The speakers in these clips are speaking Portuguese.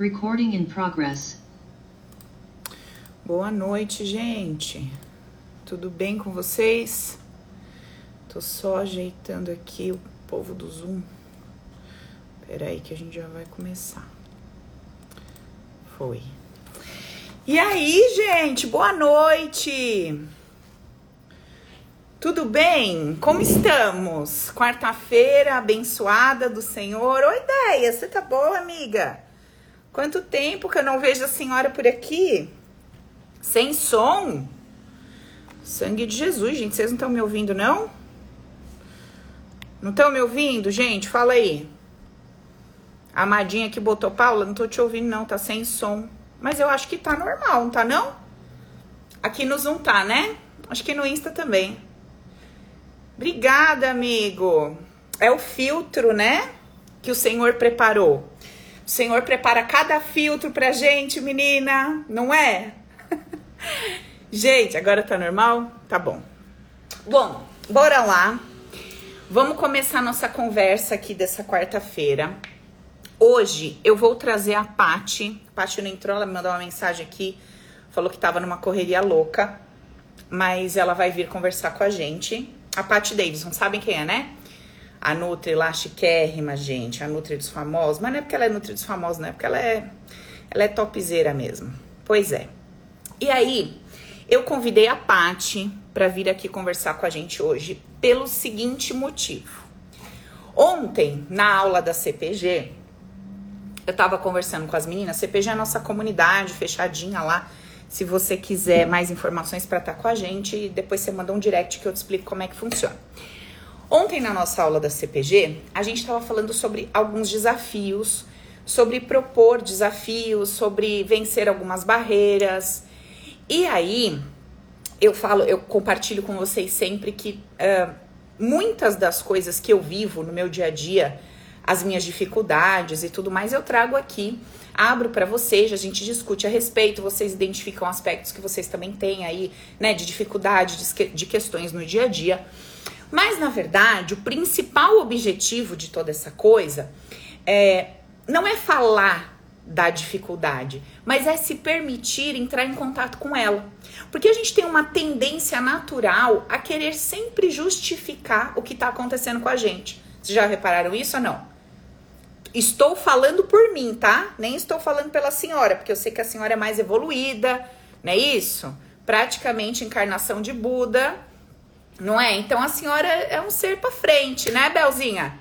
Recording in progress. Boa noite, gente. Tudo bem com vocês? Tô só ajeitando aqui o povo do Zoom. Pera aí que a gente já vai começar. Foi. E aí, gente? Boa noite. Tudo bem? Como estamos? Quarta-feira abençoada do Senhor. Oi, ideia, você tá boa, amiga? Quanto tempo que eu não vejo a senhora por aqui? Sem som? Sangue de Jesus, gente. Vocês não estão me ouvindo, não? Não estão me ouvindo, gente? Fala aí. Amadinha que botou Paula, não tô te ouvindo, não. Tá sem som. Mas eu acho que tá normal, não tá, não? Aqui no Zoom tá, né? Acho que no Insta também. Obrigada, amigo. É o filtro, né? Que o Senhor preparou. O Senhor prepara cada filtro pra gente, menina, não é? gente, agora tá normal? Tá bom. Bom, bora lá. Vamos começar nossa conversa aqui dessa quarta-feira. Hoje eu vou trazer a Pati. A Pati não entrou, ela me mandou uma mensagem aqui, falou que tava numa correria louca, mas ela vai vir conversar com a gente a Pat Davidson, sabem quem é, né? A Nutri lá, chiquérrima, gente. A Nutri dos famosos. Mas não é porque ela é Nutri dos famosos, não é porque ela é, ela é topzera mesmo. Pois é. E aí, eu convidei a Pati para vir aqui conversar com a gente hoje pelo seguinte motivo. Ontem, na aula da CPG, eu tava conversando com as meninas. CPG é a nossa comunidade fechadinha lá se você quiser mais informações para estar tá com a gente, depois você manda um direct que eu te explico como é que funciona. Ontem na nossa aula da CPG, a gente estava falando sobre alguns desafios, sobre propor desafios, sobre vencer algumas barreiras. E aí, eu falo, eu compartilho com vocês sempre que uh, muitas das coisas que eu vivo no meu dia a dia, as minhas dificuldades e tudo mais, eu trago aqui abro para vocês, a gente discute a respeito, vocês identificam aspectos que vocês também têm aí, né, de dificuldade, de questões no dia a dia. Mas na verdade, o principal objetivo de toda essa coisa é não é falar da dificuldade, mas é se permitir entrar em contato com ela. Porque a gente tem uma tendência natural a querer sempre justificar o que está acontecendo com a gente. Vocês já repararam isso ou não? Estou falando por mim, tá? Nem estou falando pela senhora, porque eu sei que a senhora é mais evoluída, não é isso? Praticamente encarnação de Buda, não é? Então a senhora é um ser para frente, né, Belzinha?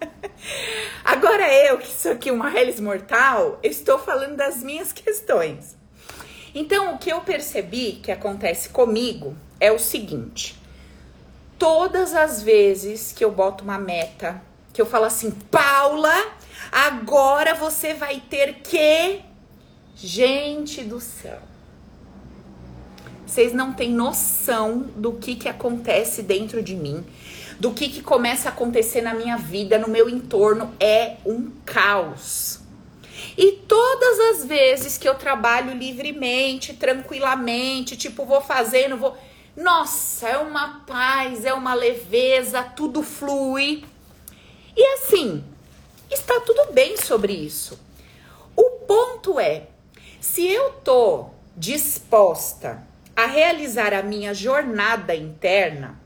Agora eu, que sou aqui uma Hellis mortal, estou falando das minhas questões. Então, o que eu percebi que acontece comigo é o seguinte: todas as vezes que eu boto uma meta, que eu falo assim, Paula, Agora você vai ter que. Gente do céu. Vocês não têm noção do que, que acontece dentro de mim, do que, que começa a acontecer na minha vida, no meu entorno. É um caos. E todas as vezes que eu trabalho livremente, tranquilamente, tipo, vou fazendo, vou. Nossa, é uma paz, é uma leveza, tudo flui. E assim, Está tudo bem sobre isso. O ponto é, se eu tô disposta a realizar a minha jornada interna,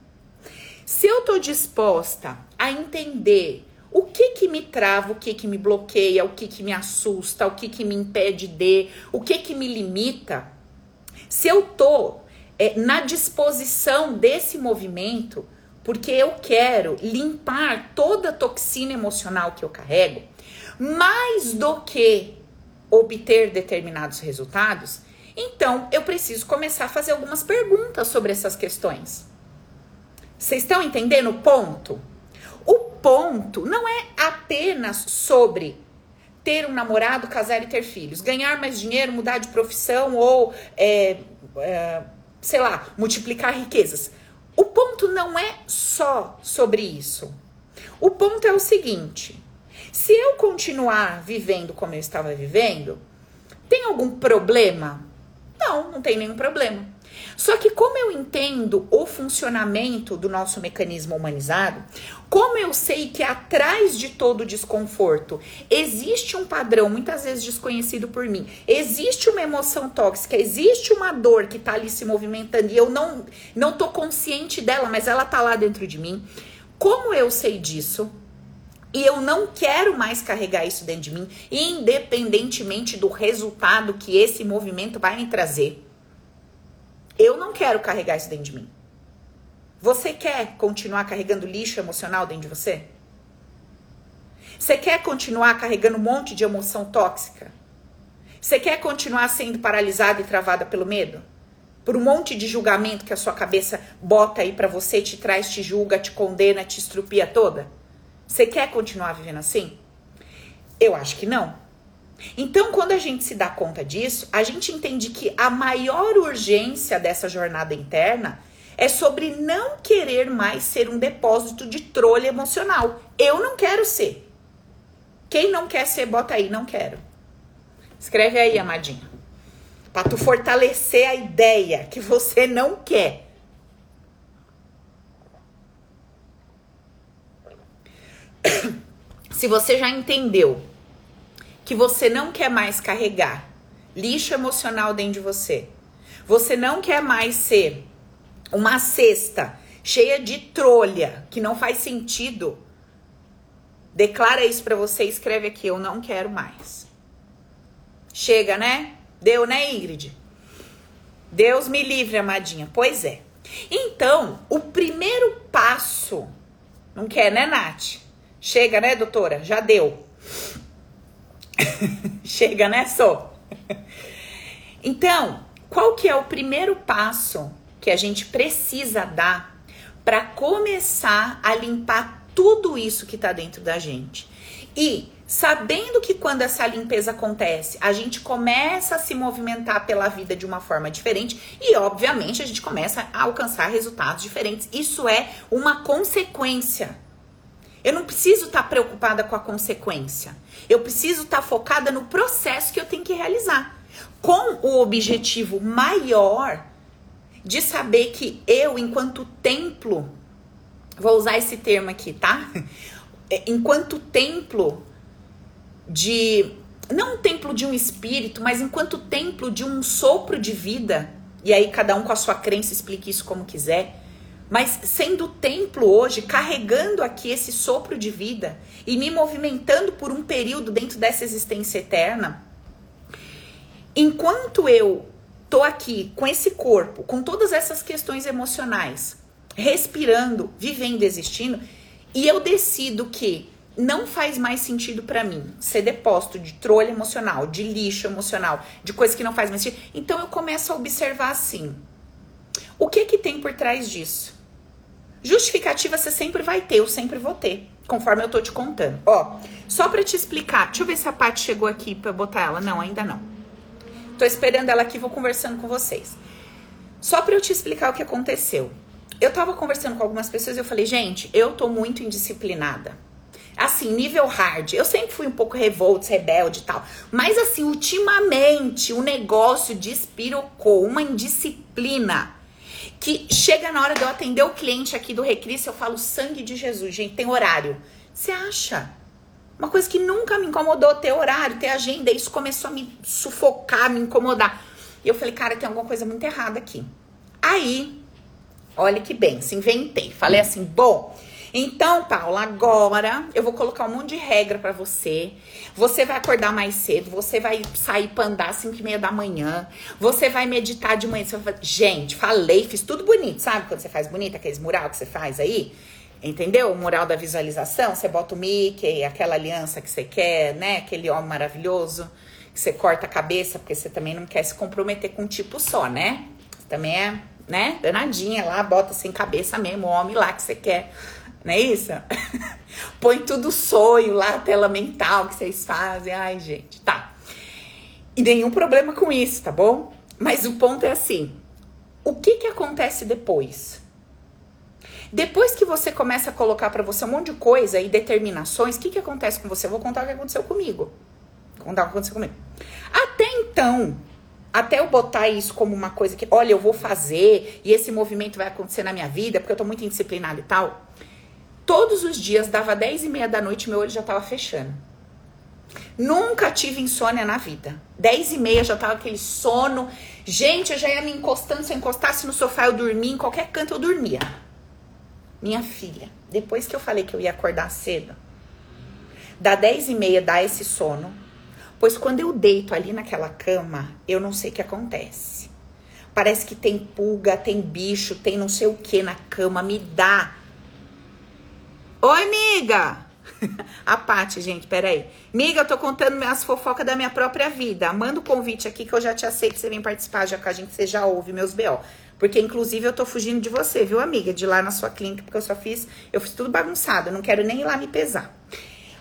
se eu tô disposta a entender o que que me trava, o que que me bloqueia, o que que me assusta, o que que me impede de, o que que me limita, se eu tô é, na disposição desse movimento, porque eu quero limpar toda a toxina emocional que eu carrego, mais do que obter determinados resultados, então eu preciso começar a fazer algumas perguntas sobre essas questões. Vocês estão entendendo o ponto? O ponto não é apenas sobre ter um namorado, casar e ter filhos, ganhar mais dinheiro, mudar de profissão ou, é, é, sei lá, multiplicar riquezas. O ponto não é só sobre isso. O ponto é o seguinte: se eu continuar vivendo como eu estava vivendo, tem algum problema? Não, não tem nenhum problema. Só que como eu entendo o funcionamento do nosso mecanismo humanizado, como eu sei que atrás de todo desconforto existe um padrão, muitas vezes desconhecido por mim, existe uma emoção tóxica, existe uma dor que tá ali se movimentando e eu não não tô consciente dela, mas ela tá lá dentro de mim. Como eu sei disso? E eu não quero mais carregar isso dentro de mim, independentemente do resultado que esse movimento vai me trazer. Eu não quero carregar isso dentro de mim. Você quer continuar carregando lixo emocional dentro de você? Você quer continuar carregando um monte de emoção tóxica? Você quer continuar sendo paralisada e travada pelo medo? Por um monte de julgamento que a sua cabeça bota aí para você, te traz, te julga, te condena, te estrupia toda? Você quer continuar vivendo assim? Eu acho que não. Então, quando a gente se dá conta disso, a gente entende que a maior urgência dessa jornada interna é sobre não querer mais ser um depósito de trolha emocional. Eu não quero ser. Quem não quer ser, bota aí, não quero. Escreve aí, amadinha. Para tu fortalecer a ideia que você não quer. Se você já entendeu que você não quer mais carregar lixo emocional dentro de você, você não quer mais ser uma cesta cheia de trolha que não faz sentido, declara isso para você, escreve aqui, eu não quero mais. Chega, né? Deu, né, Ingrid? Deus me livre, amadinha. Pois é. Então, o primeiro passo, não quer, né, Nath? Chega, né, doutora? Já deu. Chega, né, Só? então, qual que é o primeiro passo que a gente precisa dar para começar a limpar tudo isso que está dentro da gente? E sabendo que quando essa limpeza acontece, a gente começa a se movimentar pela vida de uma forma diferente e, obviamente, a gente começa a alcançar resultados diferentes. Isso é uma consequência eu não preciso estar tá preocupada com a consequência. Eu preciso estar tá focada no processo que eu tenho que realizar. Com o objetivo maior de saber que eu, enquanto templo, vou usar esse termo aqui, tá? É, enquanto templo de. Não um templo de um espírito, mas enquanto templo de um sopro de vida. E aí, cada um com a sua crença explique isso como quiser mas sendo templo hoje, carregando aqui esse sopro de vida e me movimentando por um período dentro dessa existência eterna, enquanto eu tô aqui com esse corpo, com todas essas questões emocionais, respirando, vivendo, existindo, e eu decido que não faz mais sentido para mim ser depósito de trolha emocional, de lixo emocional, de coisa que não faz mais sentido, então eu começo a observar assim. O que que tem por trás disso? Justificativa você sempre vai ter, eu sempre vou ter, conforme eu tô te contando. Ó, só para te explicar, deixa eu ver se a Paty chegou aqui para botar ela. Não, ainda não. Tô esperando ela aqui, vou conversando com vocês. Só para eu te explicar o que aconteceu. Eu tava conversando com algumas pessoas e eu falei, gente, eu tô muito indisciplinada. Assim, nível hard. Eu sempre fui um pouco revolta, rebelde e tal. Mas assim, ultimamente o negócio despirocou, uma indisciplina que chega na hora de eu atender o cliente aqui do Recris, eu falo sangue de Jesus, gente, tem horário. Você acha? Uma coisa que nunca me incomodou ter horário, ter agenda, isso começou a me sufocar, me incomodar. E eu falei, cara, tem alguma coisa muito errada aqui. Aí, olha que bem, se inventei. Falei assim, bom, então, Paula, agora eu vou colocar um monte de regra para você. Você vai acordar mais cedo, você vai sair pra andar às 5 e meia da manhã, você vai meditar de manhã. Vai... Gente, falei, fiz tudo bonito, sabe? Quando você faz bonito, aqueles mural que você faz aí. Entendeu? O mural da visualização, você bota o Mickey, aquela aliança que você quer, né? Aquele homem maravilhoso, que você corta a cabeça, porque você também não quer se comprometer com um tipo só, né? Você também é, né? Danadinha lá, bota sem cabeça mesmo, o homem lá que você quer não é isso? Põe tudo sonho lá, tela mental que vocês fazem. Ai, gente, tá. E nenhum problema com isso, tá bom? Mas o ponto é assim: o que que acontece depois? Depois que você começa a colocar para você um monte de coisa e determinações, o que que acontece com você? Eu vou contar o que aconteceu comigo. Vou contar o que aconteceu comigo. Até então, até eu botar isso como uma coisa que, olha, eu vou fazer e esse movimento vai acontecer na minha vida, porque eu tô muito indisciplinada e tal. Todos os dias, dava 10 e meia da noite, meu olho já tava fechando. Nunca tive insônia na vida. 10 e meia já tava aquele sono. Gente, eu já ia me encostando. Se eu encostasse no sofá, eu dormia. Em qualquer canto, eu dormia. Minha filha, depois que eu falei que eu ia acordar cedo, da 10 e meia dá esse sono. Pois quando eu deito ali naquela cama, eu não sei o que acontece. Parece que tem pulga, tem bicho, tem não sei o que na cama, me dá. Oi, amiga! A Paty, gente, peraí. Miga, eu tô contando minhas fofocas da minha própria vida. Manda o convite aqui que eu já te aceito você vem participar, já que a gente você já ouve meus BO. Porque, inclusive, eu tô fugindo de você, viu, amiga? De lá na sua clínica, porque eu só fiz, eu fiz tudo bagunçado, não quero nem ir lá me pesar.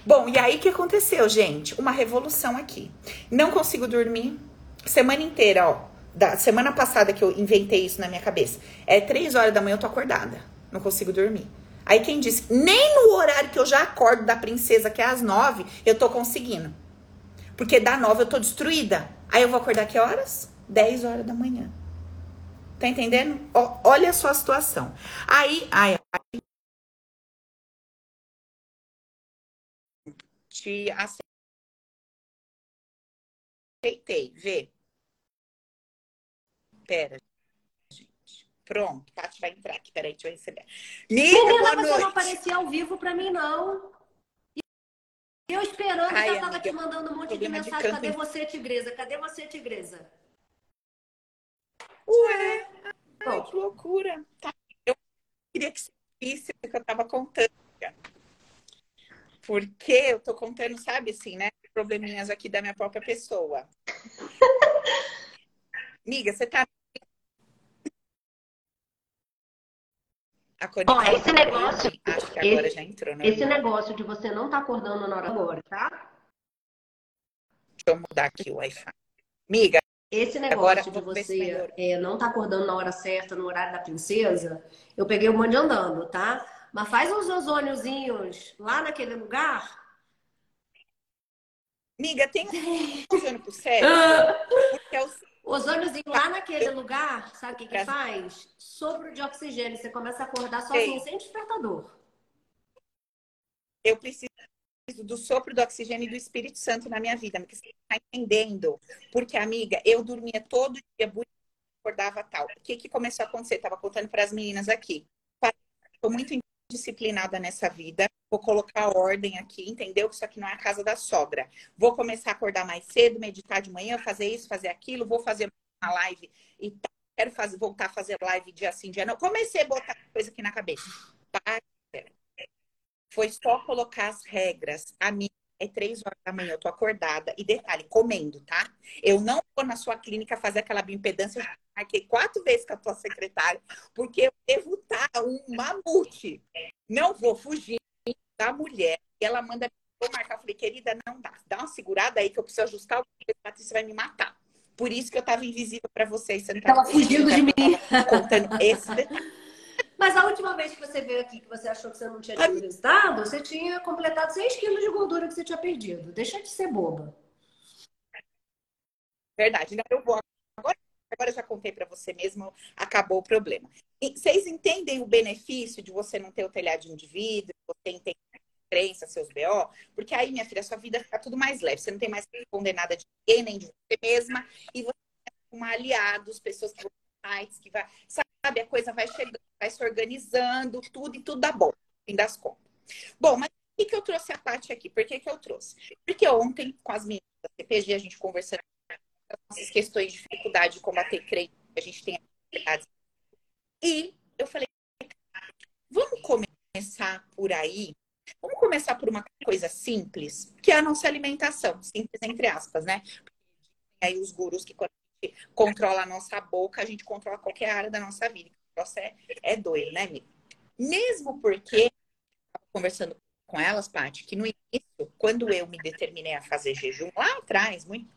Bom, e aí o que aconteceu, gente? Uma revolução aqui. Não consigo dormir. Semana inteira, ó. Da semana passada que eu inventei isso na minha cabeça. É três horas da manhã eu tô acordada. Não consigo dormir. Aí quem disse, nem no horário que eu já acordo da princesa, que é às nove, eu tô conseguindo. Porque da nove eu tô destruída. Aí eu vou acordar que horas? Dez horas da manhã. Tá entendendo? Olha a sua situação. Aí, aí, aí te aceitei. Vê. Pera. Pronto, Paty vai entrar aqui. Peraí, deixa eu receber. Miga, Menina, você noite. não aparecia ao vivo pra mim, não. Eu esperando, Ai, já tava aqui mandando um monte de mensagem. De Cadê você, tigresa? Cadê você, tigresa? Ué, ai, que loucura. Tá. Eu queria que você visse o que eu tava contando. Porque eu tô contando, sabe assim, né? Probleminhas aqui da minha própria pessoa. Amiga, você tá. A Bom, esse negócio. Acho que agora esse, já entrou, né? Esse negócio de você não tá acordando na hora agora, tá? Deixa eu mudar aqui o Wi-Fi. Amiga. Esse negócio agora, de você é, não tá acordando na hora certa, no horário da princesa, eu peguei o monte andando, tá? Mas faz uns ozôniozinhos lá naquele lugar. Miga, tem um ozônio pro cérebro? Porque é o... ozôniozinho lá naquele lugar, sabe o que, que faz? Sopro de oxigênio. Você começa a acordar sozinho, sem despertador. Eu preciso do sopro do oxigênio e do Espírito Santo na minha vida, porque você está entendendo. Porque, amiga, eu dormia todo dia, acordava tal. O que, que começou a acontecer? Estava contando para as meninas aqui. Estou muito disciplinada nessa vida. Vou colocar ordem aqui, entendeu? Que isso aqui não é a casa da sogra. Vou começar a acordar mais cedo, meditar de manhã, fazer isso, fazer aquilo. Vou fazer uma live e tal. Quero fazer, voltar a fazer live dia sim, dia não. Comecei a botar coisa aqui na cabeça. Foi só colocar as regras. A minha é três horas da manhã, eu tô acordada. E detalhe, comendo, tá? Eu não vou na sua clínica fazer aquela bioimpedância. Eu marquei quatro vezes com a tua secretária, porque eu devo estar um mamute. Não vou fugir da mulher. E ela manda vou marcar. Eu falei, querida, não dá. Dá uma segurada aí que eu preciso ajustar o que a Patrícia vai me matar. Por isso que eu tava invisível para vocês. Você não tava fugindo de mim. Contando esse detalhe. Mas a última vez que você veio aqui, que você achou que você não tinha tido resultado, você tinha completado 6 quilos de gordura que você tinha perdido. Deixa de ser boba. Verdade. Eu vou. Agora, agora já contei para você mesmo, acabou o problema. E vocês entendem o benefício de você não ter o telhadinho de vidro, você entende crença, seus BO? Porque aí, minha filha, sua vida fica tudo mais leve. Você não tem mais que responder nada de ninguém, nem de você mesma. E você tem aliados, pessoas que sites, que vai. Sabe, a coisa vai chegando vai se organizando, tudo e tudo dá bom, no fim das contas. Bom, mas por que, que eu trouxe a parte aqui? Por que, que eu trouxe? Porque ontem, com as meninas da CPG, a gente conversando essas questões de dificuldade de combater crente, a gente tem dificuldades. E eu falei, vamos começar por aí. Vamos começar por uma coisa simples, que é a nossa alimentação, simples entre aspas, né? Aí os gurus que quando controla a nossa boca, a gente controla qualquer área da nossa vida negócio é, é doido, né, amiga? Mesmo porque, conversando com elas, Paty, que no início, quando eu me determinei a fazer jejum, lá atrás, muito.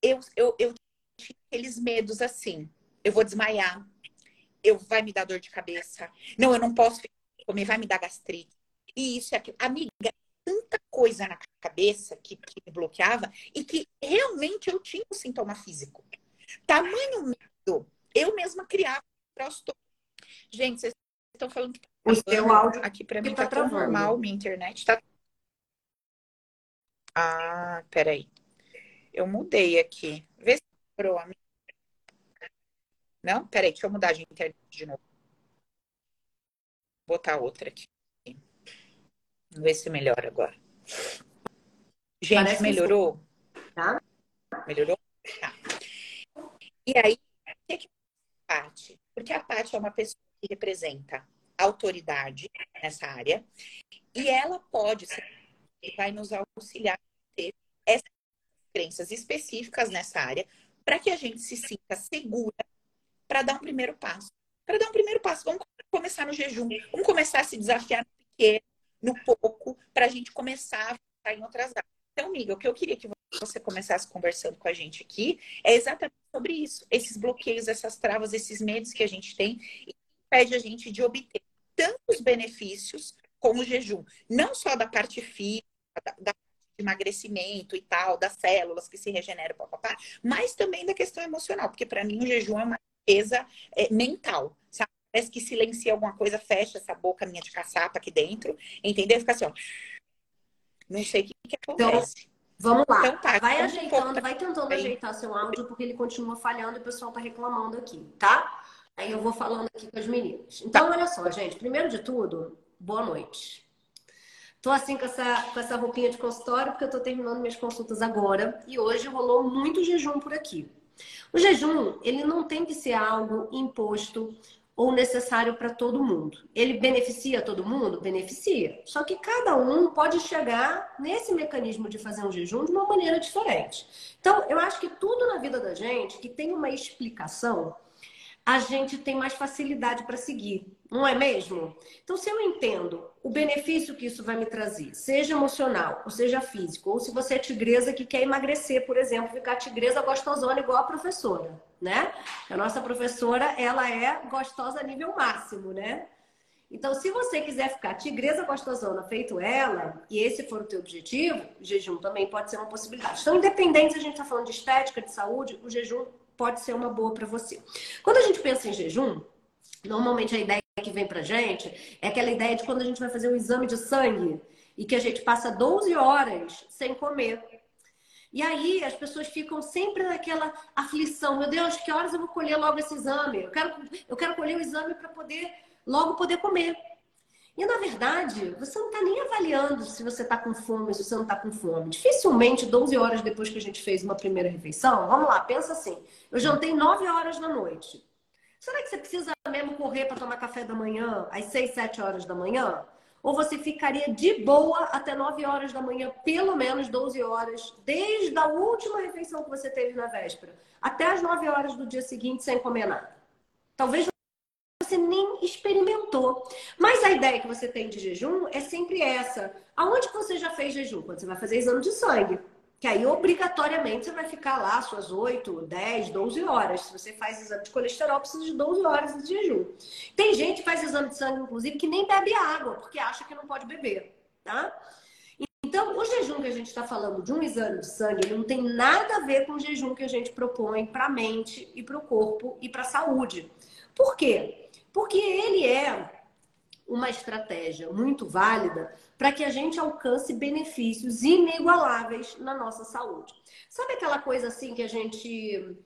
Eu, eu, eu tinha aqueles medos assim: eu vou desmaiar, eu vai me dar dor de cabeça, não, eu não posso comer, vai me dar gastrite. E isso é aquilo. Amiga, tanta coisa na cabeça que, que me bloqueava e que realmente eu tinha um sintoma físico. Tamanho medo, eu mesma criava. Gente, vocês estão falando que tá o seu áudio aqui para mim tá, tá normal, minha internet tá Ah, peraí. Eu mudei aqui. Vê se melhorou a minha. Não? Peraí, deixa eu mudar de internet de novo. Vou botar outra aqui. Vamos ver se melhora agora. Gente, Parece melhorou? Tá? Melhorou? Tá. E aí, o que é que a Paty? Porque a Paty é uma pessoa que representa autoridade nessa área e ela pode ser, vai nos auxiliar a ter essas crenças específicas nessa área para que a gente se sinta segura para dar um primeiro passo. Para dar um primeiro passo, vamos começar no jejum, vamos começar a se desafiar no pequeno, no pouco, para a gente começar a em outras áreas. Então, amiga, o que eu queria que você começasse conversando com a gente aqui é exatamente sobre isso, esses bloqueios, essas travas, esses medos que a gente tem e impede a gente de obter tantos benefícios como o jejum, não só da parte física, da, da emagrecimento e tal, das células que se regeneram, papapá, mas também da questão emocional, porque para mim o jejum é uma limpeza é, mental? Parece que silencia alguma coisa, fecha essa boca minha de caçapa aqui dentro, entendeu? Fica assim, ó. Não sei o que, que então, acontece. Então, vamos lá. Então, tá, vai ajeitando, um vai tentando ajeitar seu áudio, porque ele continua falhando e o pessoal tá reclamando aqui, tá? Aí eu vou falando aqui com as meninas. Então, tá. olha só, gente. Primeiro de tudo, boa noite. Tô assim com essa, com essa roupinha de consultório, porque eu tô terminando minhas consultas agora. E hoje rolou muito jejum por aqui. O jejum, ele não tem que ser algo imposto ou necessário para todo mundo. Ele beneficia todo mundo? Beneficia. Só que cada um pode chegar nesse mecanismo de fazer um jejum de uma maneira diferente. Então, eu acho que tudo na vida da gente que tem uma explicação, a gente tem mais facilidade para seguir, não é mesmo? Então, se eu entendo o benefício que isso vai me trazer, seja emocional, ou seja físico, ou se você é tigresa que quer emagrecer, por exemplo, ficar tigresa gostosona igual a professora, né? A nossa professora, ela é gostosa a nível máximo, né? Então, se você quiser ficar tigresa gostosona feito ela, e esse for o teu objetivo, o jejum também pode ser uma possibilidade. Então, independente se a gente está falando de estética, de saúde, o jejum pode ser uma boa para você. Quando a gente pensa em jejum, normalmente a ideia que vem pra gente é aquela ideia de quando a gente vai fazer um exame de sangue e que a gente passa 12 horas sem comer. E aí as pessoas ficam sempre naquela aflição, meu Deus, que horas eu vou colher logo esse exame? Eu quero, eu quero colher o exame para poder logo poder comer. E na verdade, você não está nem avaliando se você está com fome, se você não está com fome. Dificilmente, 12 horas depois que a gente fez uma primeira refeição, vamos lá, pensa assim: eu jantei 9 horas da noite. Será que você precisa mesmo correr para tomar café da manhã às 6, 7 horas da manhã? Ou você ficaria de boa até 9 horas da manhã, pelo menos 12 horas, desde a última refeição que você teve na véspera, até as 9 horas do dia seguinte sem comer nada? Talvez você nem experimentou. Mas a ideia que você tem de jejum é sempre essa. Aonde você já fez jejum? Quando você vai fazer exame de sangue. Que aí, obrigatoriamente, você vai ficar lá suas 8, 10, 12 horas. Se você faz exame de colesterol, precisa de 12 horas de jejum. Tem gente que faz exame de sangue, inclusive, que nem bebe água, porque acha que não pode beber, tá? Então, o jejum que a gente está falando de um exame de sangue, ele não tem nada a ver com o jejum que a gente propõe para a mente e para o corpo e para a saúde. Por quê? Porque ele é uma estratégia muito válida para que a gente alcance benefícios inigualáveis na nossa saúde. Sabe aquela coisa assim que a gente,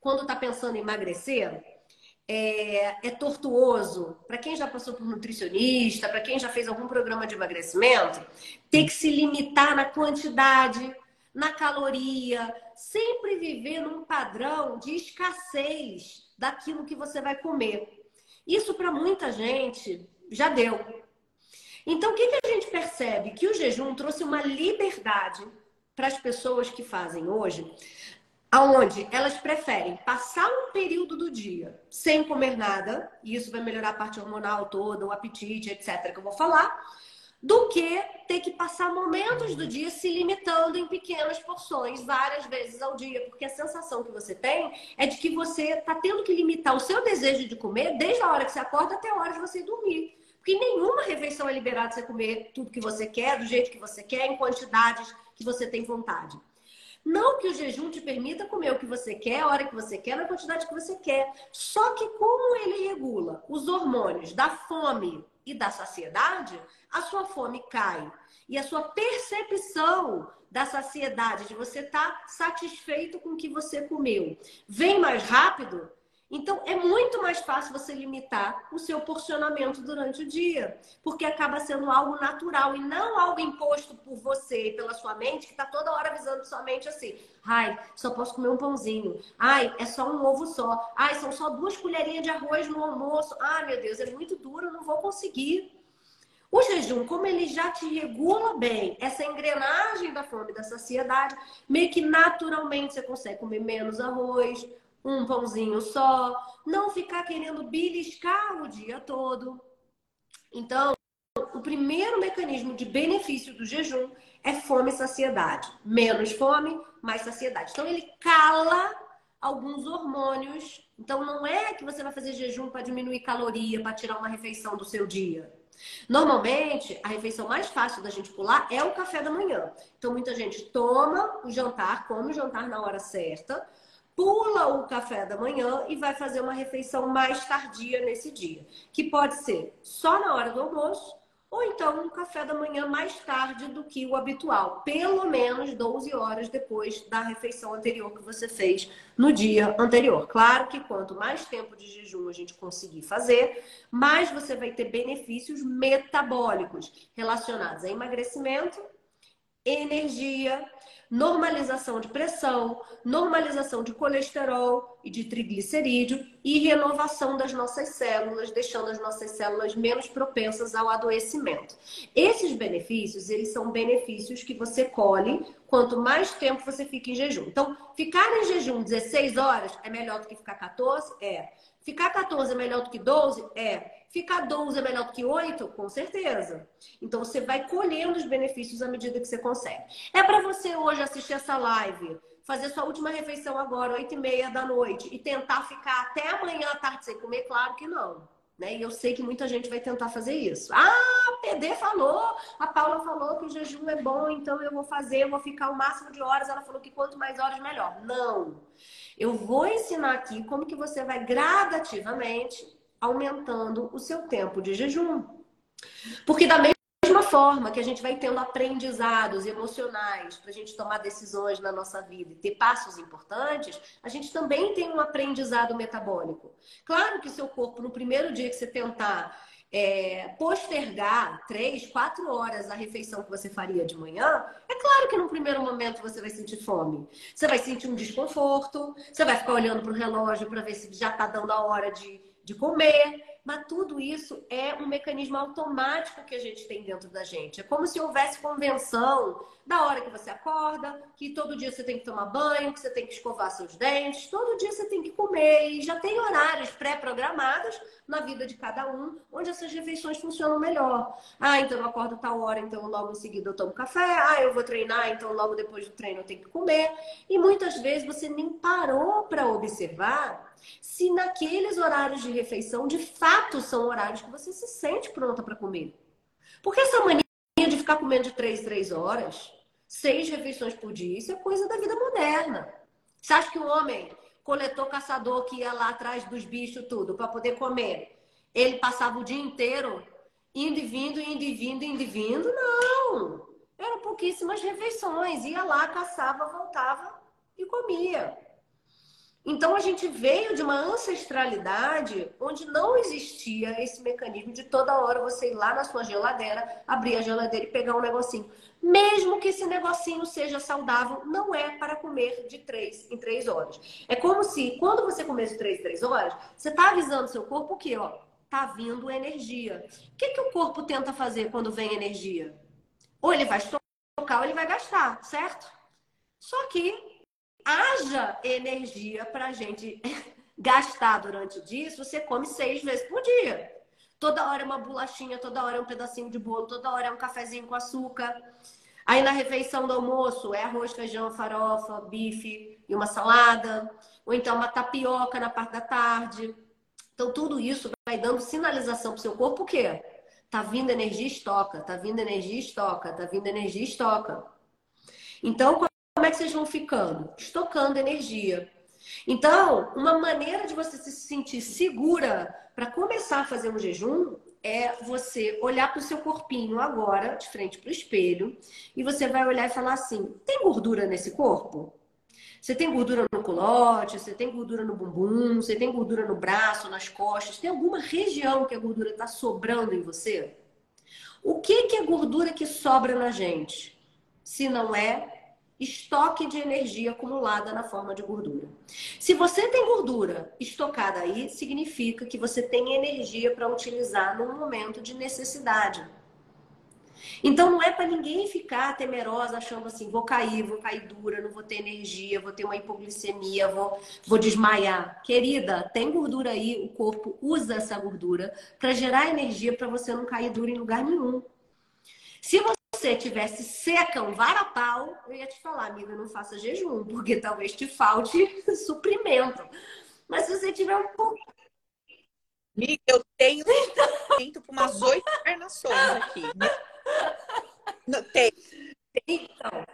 quando está pensando em emagrecer, é, é tortuoso para quem já passou por nutricionista, para quem já fez algum programa de emagrecimento, ter que se limitar na quantidade, na caloria, sempre viver num padrão de escassez daquilo que você vai comer. Isso para muita gente já deu. Então, o que, que a gente percebe? Que o jejum trouxe uma liberdade para as pessoas que fazem hoje, aonde elas preferem passar um período do dia sem comer nada, e isso vai melhorar a parte hormonal toda, o apetite, etc., que eu vou falar, do que ter que passar momentos do dia se limitando em pequenas porções várias vezes ao dia, porque a sensação que você tem é de que você está tendo que limitar o seu desejo de comer desde a hora que você acorda até a hora de você dormir. Porque nenhuma refeição é liberada você comer tudo que você quer, do jeito que você quer, em quantidades que você tem vontade. Não que o jejum te permita comer o que você quer, a hora que você quer, na quantidade que você quer. Só que como ele regula os hormônios da fome e da saciedade, a sua fome cai. E a sua percepção da saciedade, de você estar tá satisfeito com o que você comeu, vem mais rápido, então, é muito mais fácil você limitar o seu porcionamento durante o dia, porque acaba sendo algo natural e não algo imposto por você e pela sua mente, que está toda hora avisando sua mente assim: ai, só posso comer um pãozinho, ai, é só um ovo só, ai, são só duas colherinhas de arroz no almoço, ai, meu Deus, é muito duro, não vou conseguir. O jejum, como ele já te regula bem essa engrenagem da fome e da saciedade, meio que naturalmente você consegue comer menos arroz, um pãozinho só, não ficar querendo beliscar o dia todo. Então, o primeiro mecanismo de benefício do jejum é fome e saciedade. Menos fome, mais saciedade. Então, ele cala alguns hormônios. Então, não é que você vai fazer jejum para diminuir caloria, para tirar uma refeição do seu dia. Normalmente, a refeição mais fácil da gente pular é o café da manhã. Então, muita gente toma o jantar, come o jantar na hora certa, pula o café da manhã e vai fazer uma refeição mais tardia nesse dia, que pode ser só na hora do almoço ou então um café da manhã mais tarde do que o habitual, pelo menos 12 horas depois da refeição anterior que você fez no dia anterior. Claro que quanto mais tempo de jejum a gente conseguir fazer, mais você vai ter benefícios metabólicos relacionados a emagrecimento, energia, normalização de pressão, normalização de colesterol e de triglicerídeo e renovação das nossas células, deixando as nossas células menos propensas ao adoecimento. Esses benefícios, eles são benefícios que você colhe quanto mais tempo você fica em jejum. Então, ficar em jejum 16 horas é melhor do que ficar 14? É. Ficar 14 é melhor do que 12? É. Ficar 12 é melhor do que 8? Com certeza. Então você vai colhendo os benefícios à medida que você consegue. É para você hoje assistir essa live, fazer sua última refeição agora, 8 e meia da noite, e tentar ficar até amanhã à tarde sem comer? Claro que não. Né? E eu sei que muita gente vai tentar fazer isso. Ah, a PD falou, a Paula falou que o jejum é bom, então eu vou fazer, eu vou ficar o máximo de horas. Ela falou que quanto mais horas, melhor. Não. Eu vou ensinar aqui como que você vai gradativamente aumentando o seu tempo de jejum. Porque da mesma forma que a gente vai tendo aprendizados emocionais para a gente tomar decisões na nossa vida e ter passos importantes, a gente também tem um aprendizado metabólico. Claro que seu corpo, no primeiro dia que você tentar é, postergar três, quatro horas a refeição que você faria de manhã, é claro que no primeiro momento você vai sentir fome. Você vai sentir um desconforto, você vai ficar olhando para o relógio para ver se já está dando a hora de de comer, mas tudo isso é um mecanismo automático que a gente tem dentro da gente. É como se houvesse convenção da hora que você acorda, que todo dia você tem que tomar banho, que você tem que escovar seus dentes, todo dia você tem que comer. E já tem horários pré-programados na vida de cada um, onde essas refeições funcionam melhor. Ah, então eu acordo tal hora, então logo em seguida eu tomo café. Ah, eu vou treinar, então logo depois do treino eu tenho que comer. E muitas vezes você nem parou para observar se naqueles horários de refeição de fato são horários que você se sente pronta para comer. Porque essa mania de ficar comendo de três, três horas seis refeições por dia. Isso é coisa da vida moderna. Você acha que o homem, coletor, caçador, que ia lá atrás dos bichos, tudo, para poder comer, ele passava o dia inteiro indo e vindo, indo e vindo, indo e vindo? Não! Eram pouquíssimas refeições. Ia lá, caçava, voltava e comia. Então a gente veio de uma ancestralidade onde não existia esse mecanismo de toda hora você ir lá na sua geladeira, abrir a geladeira e pegar um negocinho. Mesmo que esse negocinho seja saudável, não é para comer de três em três horas. É como se, quando você comer de três em três horas, você está avisando seu corpo que, ó, tá vindo energia. O que, que o corpo tenta fazer quando vem energia? Ou ele vai estocar ou ele vai gastar, certo? Só que haja energia para a gente gastar durante o dia, você come seis vezes por dia. Toda hora é uma bolachinha, toda hora é um pedacinho de bolo, toda hora é um cafezinho com açúcar. Aí na refeição do almoço é arroz, feijão, farofa, bife e uma salada. Ou então uma tapioca na parte da tarde. Então tudo isso vai dando sinalização para o seu corpo o quê? Tá vindo energia, estoca. Tá vindo energia, estoca. Tá vindo energia, estoca. Então, como é que vocês vão ficando? Estocando energia. Então, uma maneira de você se sentir segura para começar a fazer um jejum é você olhar para o seu corpinho agora, de frente para o espelho, e você vai olhar e falar assim: tem gordura nesse corpo? Você tem gordura no culote, você tem gordura no bumbum, você tem gordura no braço, nas costas, tem alguma região que a gordura está sobrando em você? O que, que é gordura que sobra na gente? Se não é estoque de energia acumulada na forma de gordura. Se você tem gordura estocada aí, significa que você tem energia para utilizar num momento de necessidade. Então não é para ninguém ficar temerosa achando assim, vou cair, vou cair dura, não vou ter energia, vou ter uma hipoglicemia, vou, vou desmaiar. Querida, tem gordura aí, o corpo usa essa gordura para gerar energia para você não cair dura em lugar nenhum. Se você tivesse seca, um varapau, eu ia te falar, amiga, não faça jejum, porque talvez te falte suprimento. Mas se você tiver um pouco. Amiga, eu tenho então... para umas oito encarnações aqui. Não, tem. Então.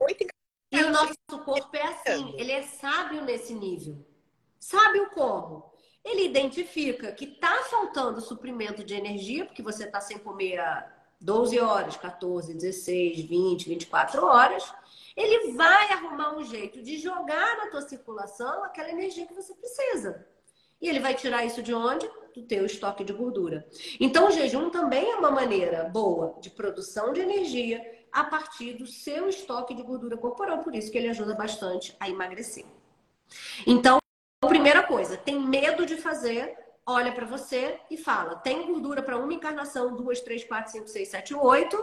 Oito e o nosso corpo é assim, ele é sábio nesse nível. Sábio como? Ele identifica que tá faltando suprimento de energia, porque você tá sem comer a 12 horas, 14, 16, 20, 24 horas, ele vai arrumar um jeito de jogar na tua circulação aquela energia que você precisa. E ele vai tirar isso de onde? Do teu estoque de gordura. Então, o jejum também é uma maneira boa de produção de energia a partir do seu estoque de gordura corporal. Por isso que ele ajuda bastante a emagrecer. Então, primeira coisa, tem medo de fazer olha para você e fala: tem gordura para uma encarnação, duas, três, quatro, cinco, seis, sete, oito.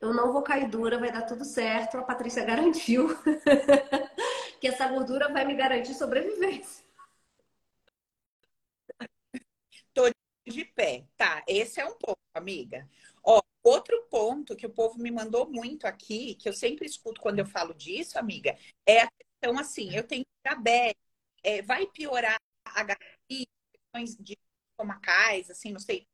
Eu não vou cair dura, vai dar tudo certo. A Patrícia garantiu que essa gordura vai me garantir sobrevivência. Tô de pé. Tá, esse é um ponto, amiga. Ó, outro ponto que o povo me mandou muito aqui, que eu sempre escuto quando eu falo disso, amiga, é a questão assim: eu tenho diabetes, é, vai piorar a questões de estomacais, assim, não sei,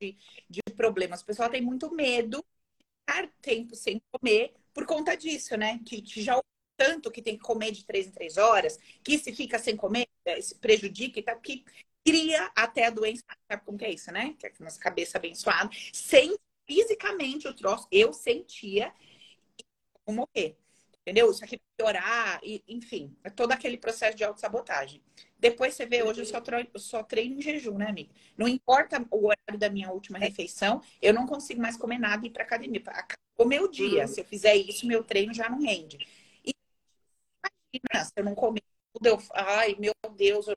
de, de problemas. O pessoal tem muito medo de ficar tempo sem comer por conta disso, né? Que, que já tanto que tem que comer de três em três horas, que se fica sem comer, é, se prejudica e tal, que cria até a doença, sabe como que é isso, né? Que é a nossa cabeça abençoada, sem fisicamente o troço, eu sentia vou morrer entendeu? Isso aqui piorar, e, enfim, é todo aquele processo de autossabotagem. Depois você vê, hoje eu só, treino, eu só treino em jejum, né, amiga? Não importa o horário da minha última refeição, eu não consigo mais comer nada e ir pra academia. O meu dia, uhum. se eu fizer isso, meu treino já não rende. E imagina, se eu não comer tudo, eu, ai, meu Deus, eu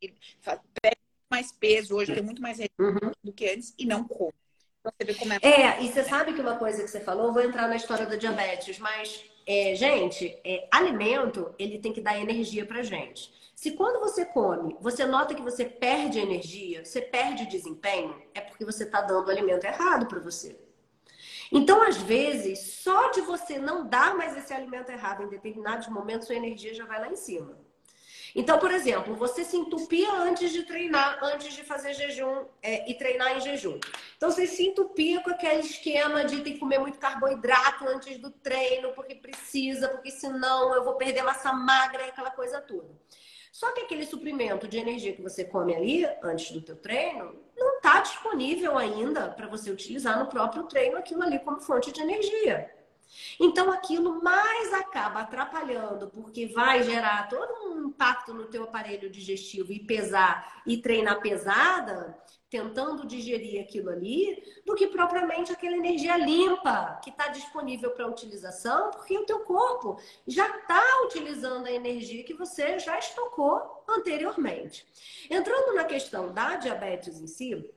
pego mais peso hoje, tenho muito mais uhum. do que antes e não como. Você vê como é... é, e você sabe que uma coisa que você falou, vou entrar na história da diabetes, mas é, gente, é, alimento, ele tem que dar energia pra gente. Se quando você come, você nota que você perde energia, você perde desempenho, é porque você está dando o alimento errado para você. Então, às vezes, só de você não dar mais esse alimento errado em determinados momentos, sua energia já vai lá em cima. Então, por exemplo, você se entupia antes de treinar, antes de fazer jejum é, e treinar em jejum. Então, você se entupia com aquele esquema de ter que comer muito carboidrato antes do treino, porque precisa, porque senão eu vou perder massa magra e aquela coisa toda. Só que aquele suprimento de energia que você come ali antes do teu treino não está disponível ainda para você utilizar no próprio treino aquilo ali como fonte de energia. Então aquilo mais acaba atrapalhando, porque vai gerar todo um impacto no teu aparelho digestivo e pesar e treinar pesada, tentando digerir aquilo ali, do que propriamente aquela energia limpa que está disponível para utilização, porque o teu corpo já está utilizando a energia que você já estocou anteriormente. Entrando na questão da diabetes em si,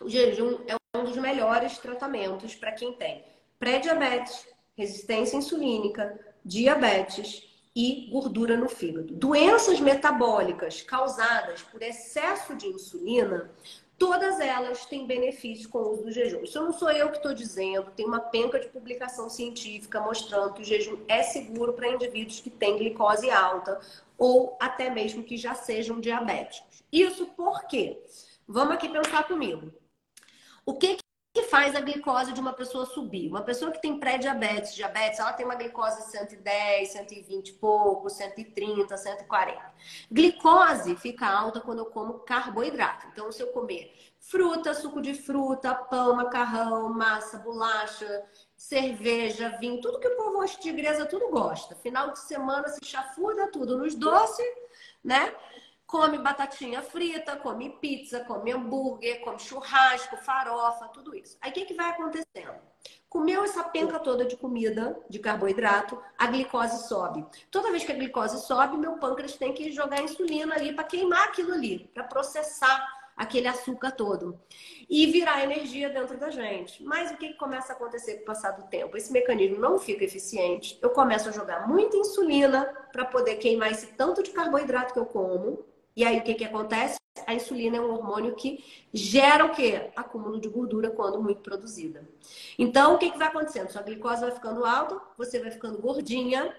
o jejum é um dos melhores tratamentos para quem tem pré-diabetes, resistência insulínica, diabetes e gordura no fígado. Doenças metabólicas causadas por excesso de insulina, todas elas têm benefícios com o uso do jejum. Isso não sou eu que estou dizendo, tem uma penca de publicação científica mostrando que o jejum é seguro para indivíduos que têm glicose alta ou até mesmo que já sejam diabéticos. Isso por quê? Vamos aqui pensar comigo. O que, que faz a glicose de uma pessoa subir? Uma pessoa que tem pré-diabetes, diabetes, ela tem uma glicose 110, 120 e pouco, 130, 140. Glicose fica alta quando eu como carboidrato. Então, se eu comer fruta, suco de fruta, pão, macarrão, massa, bolacha, cerveja, vinho, tudo que o povo de igreja tudo gosta. Final de semana se chafuda tudo nos doces, né? Come batatinha frita, come pizza, come hambúrguer, come churrasco, farofa, tudo isso. Aí o que, que vai acontecendo? Comeu essa penca toda de comida, de carboidrato, a glicose sobe. Toda vez que a glicose sobe, meu pâncreas tem que jogar insulina ali para queimar aquilo ali, para processar aquele açúcar todo e virar energia dentro da gente. Mas o que, que começa a acontecer com o passar do tempo? Esse mecanismo não fica eficiente. Eu começo a jogar muita insulina para poder queimar esse tanto de carboidrato que eu como e aí o que, que acontece? A insulina é um hormônio que gera o quê? Acúmulo de gordura quando muito produzida. Então, o que, que vai acontecendo? Sua glicose vai ficando alta, você vai ficando gordinha,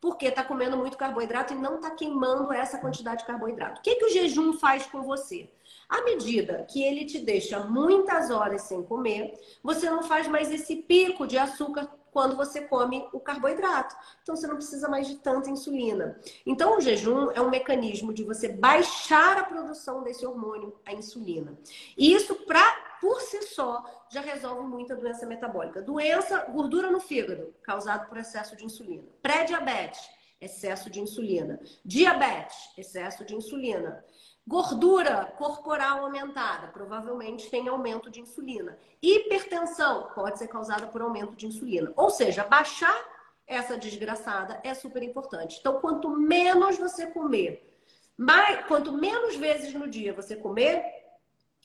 porque está comendo muito carboidrato e não está queimando essa quantidade de carboidrato. O que, que o jejum faz com você? À medida que ele te deixa muitas horas sem comer, você não faz mais esse pico de açúcar quando você come o carboidrato. Então você não precisa mais de tanta insulina. Então o jejum é um mecanismo de você baixar a produção desse hormônio, a insulina. E isso para por si só já resolve muita doença metabólica. Doença, gordura no fígado, causado por excesso de insulina. Pré-diabetes, excesso de insulina. Diabetes, excesso de insulina. Gordura corporal aumentada, provavelmente tem aumento de insulina. Hipertensão pode ser causada por aumento de insulina. Ou seja, baixar essa desgraçada é super importante. Então, quanto menos você comer, mais, quanto menos vezes no dia você comer,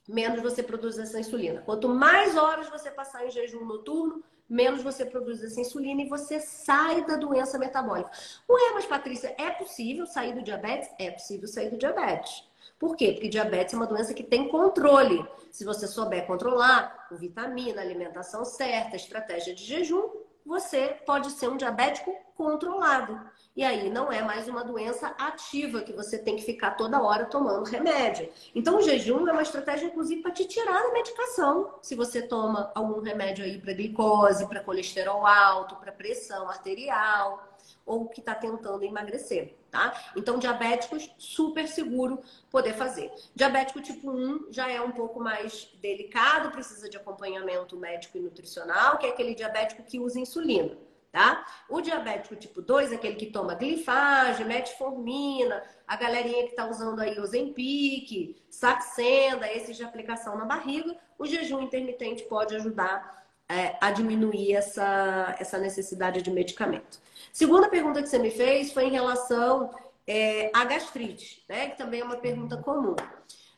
menos você produz essa insulina. Quanto mais horas você passar em jejum noturno, menos você produz essa insulina e você sai da doença metabólica. Ué, mas Patrícia, é possível sair do diabetes? É possível sair do diabetes. Por quê? Porque diabetes é uma doença que tem controle. Se você souber controlar com vitamina, alimentação certa, estratégia de jejum, você pode ser um diabético controlado. E aí não é mais uma doença ativa que você tem que ficar toda hora tomando remédio. Então o jejum é uma estratégia, inclusive, para te tirar da medicação. Se você toma algum remédio aí para glicose, para colesterol alto, para pressão arterial ou que está tentando emagrecer, tá? Então, diabéticos, super seguro poder fazer. Diabético tipo 1 já é um pouco mais delicado, precisa de acompanhamento médico e nutricional, que é aquele diabético que usa insulina, tá? O diabético tipo 2 é aquele que toma glifage, metformina, a galerinha que está usando aí o Zempic, Saxenda, esses de aplicação na barriga, o jejum intermitente pode ajudar é, a diminuir essa, essa necessidade de medicamento. Segunda pergunta que você me fez foi em relação é, à gastrite, né? Que também é uma pergunta comum.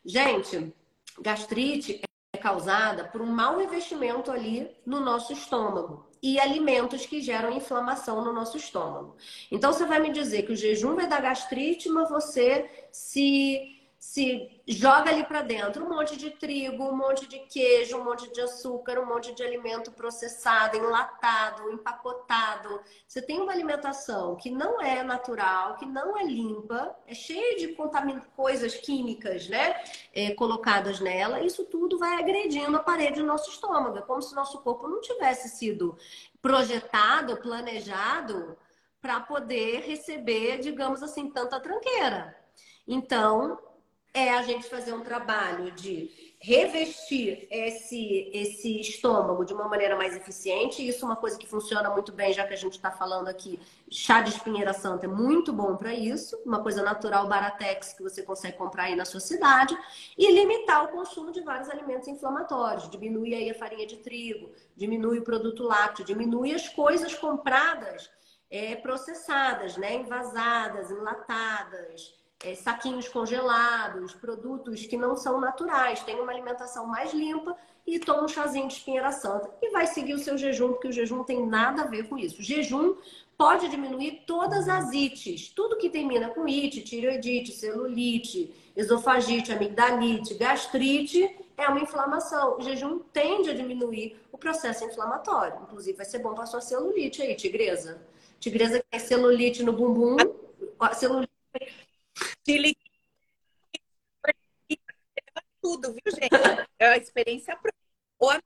Gente, gastrite é causada por um mau investimento ali no nosso estômago e alimentos que geram inflamação no nosso estômago. Então você vai me dizer que o jejum vai dar gastrite, mas você se se joga ali para dentro um monte de trigo, um monte de queijo, um monte de açúcar, um monte de alimento processado, enlatado, empacotado. Você tem uma alimentação que não é natural, que não é limpa, é cheia de coisas químicas, né? É, colocadas nela. Isso tudo vai agredindo a parede do nosso estômago. É como se nosso corpo não tivesse sido projetado, planejado para poder receber, digamos assim, tanta tranqueira. Então, é a gente fazer um trabalho de revestir esse, esse estômago de uma maneira mais eficiente. Isso é uma coisa que funciona muito bem, já que a gente está falando aqui. Chá de espinheira santa é muito bom para isso, uma coisa natural, baratex, que você consegue comprar aí na sua cidade. E limitar o consumo de vários alimentos inflamatórios. Diminui aí a farinha de trigo, diminui o produto lácteo, diminui as coisas compradas é, processadas, né? envasadas, enlatadas é, saquinhos congelados, produtos que não são naturais, tem uma alimentação mais limpa e toma um chazinho de espinheira santa e vai seguir o seu jejum, porque o jejum tem nada a ver com isso. O jejum pode diminuir todas as ites, tudo que termina com ite, tireoidite, celulite, esofagite, amigdalite, gastrite, é uma inflamação. O jejum tende a diminuir o processo inflamatório. Inclusive, vai ser bom para sua celulite aí, tigresa. Tigresa que tem celulite no bumbum, celulite te liguei tudo, viu, gente? É a experiência própria.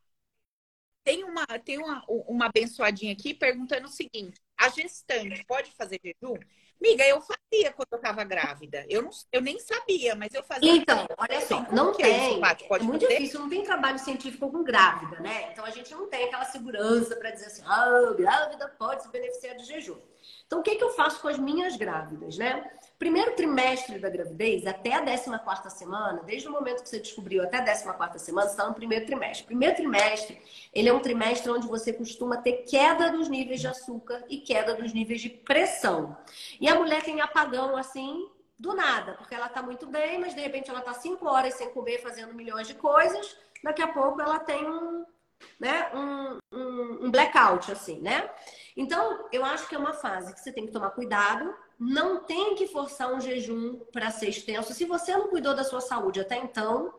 Tem uma, tem uma, uma abençoadinha aqui perguntando o seguinte: a gestante pode fazer jejum? Miga, eu fazia quando eu estava grávida. Eu, não, eu nem sabia, mas eu fazia. Então, olha só, não tem. É, Paty? Pode é muito fazer? difícil, não tem trabalho científico com grávida, né? Então a gente não tem aquela segurança para dizer assim, ah, grávida pode se beneficiar de jejum. Então, o que, que eu faço com as minhas grávidas, né? Primeiro trimestre da gravidez, até a 14 semana, desde o momento que você descobriu até a 14 semana, você está no primeiro trimestre. Primeiro trimestre, ele é um trimestre onde você costuma ter queda dos níveis de açúcar e queda dos níveis de pressão. E a mulher tem apagão assim, do nada, porque ela está muito bem, mas de repente ela está cinco horas sem comer, fazendo milhões de coisas, daqui a pouco ela tem um, né, um, um, um blackout, assim, né? Então, eu acho que é uma fase que você tem que tomar cuidado. Não tem que forçar um jejum para ser extenso. Se você não cuidou da sua saúde até então,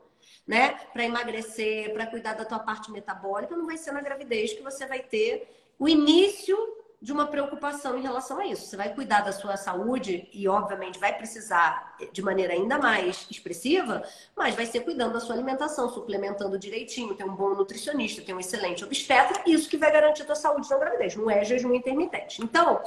né, para emagrecer, para cuidar da tua parte metabólica, não vai ser na gravidez que você vai ter o início de uma preocupação em relação a isso. Você vai cuidar da sua saúde e, obviamente, vai precisar de maneira ainda mais expressiva, mas vai ser cuidando da sua alimentação, suplementando direitinho, tem um bom nutricionista, tem um excelente obstetra, isso que vai garantir a tua saúde na gravidez, não é jejum intermitente. Então,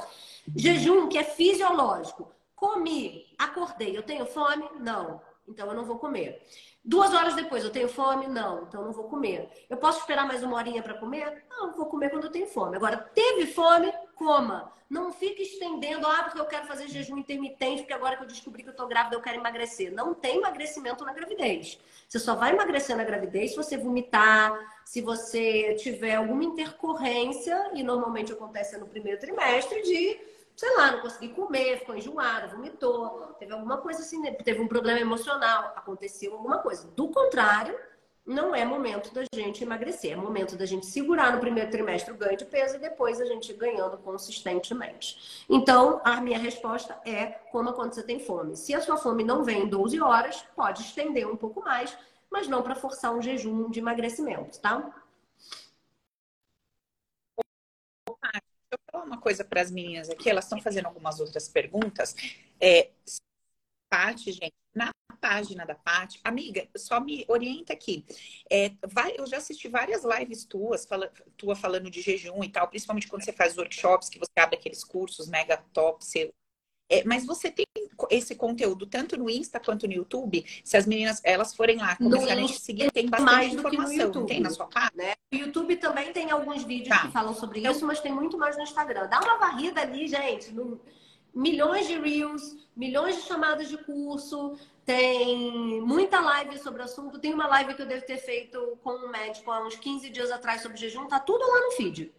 jejum que é fisiológico. Comi, acordei, eu tenho fome? Não. Então eu não vou comer. Duas horas depois, eu tenho fome? Não, então não vou comer. Eu posso esperar mais uma horinha para comer? Não, vou comer quando eu tenho fome. Agora, teve fome? Coma. Não fique estendendo, ah, porque eu quero fazer jejum intermitente, porque agora que eu descobri que eu tô grávida, eu quero emagrecer. Não tem emagrecimento na gravidez. Você só vai emagrecer na gravidez se você vomitar, se você tiver alguma intercorrência, e normalmente acontece no primeiro trimestre, de sei lá, não consegui comer, ficou enjoada, vomitou, teve alguma coisa assim, teve um problema emocional, aconteceu alguma coisa. Do contrário, não é momento da gente emagrecer, é momento da gente segurar no primeiro trimestre o ganho de peso e depois a gente ganhando consistentemente. Então, a minha resposta é como quando você tem fome. Se a sua fome não vem em 12 horas, pode estender um pouco mais, mas não para forçar um jejum de emagrecimento, tá? falar uma coisa para as meninas aqui, elas estão fazendo algumas outras perguntas. É, Paty, gente, na página da Paty, amiga, só me orienta aqui. É, vai, eu já assisti várias lives tuas, fala, tua falando de jejum e tal, principalmente quando você faz workshops, que você abre aqueles cursos mega top, você é, mas você tem esse conteúdo tanto no Insta quanto no YouTube? Se as meninas elas forem lá começarem a te seguir, tem bastante mais informação. Tem na sua página? Né? No YouTube também tem alguns vídeos tá. que falam sobre então, isso, mas tem muito mais no Instagram. Dá uma varrida ali, gente. No... Milhões de reels, milhões de chamadas de curso, tem muita live sobre o assunto. Tem uma live que eu devo ter feito com um médico há uns 15 dias atrás sobre jejum. Tá tudo lá no feed.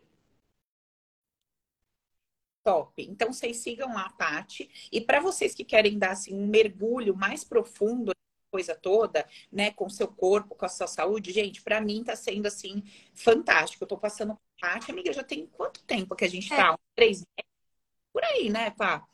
Top. Então, vocês sigam lá a Pati. E para vocês que querem dar assim, um mergulho mais profundo coisa toda, né, com o seu corpo, com a sua saúde, gente, para mim tá sendo assim fantástico. Eu tô passando Paty, amiga, já tem quanto tempo que a gente tá? É. Três meses? Por aí, né, pá?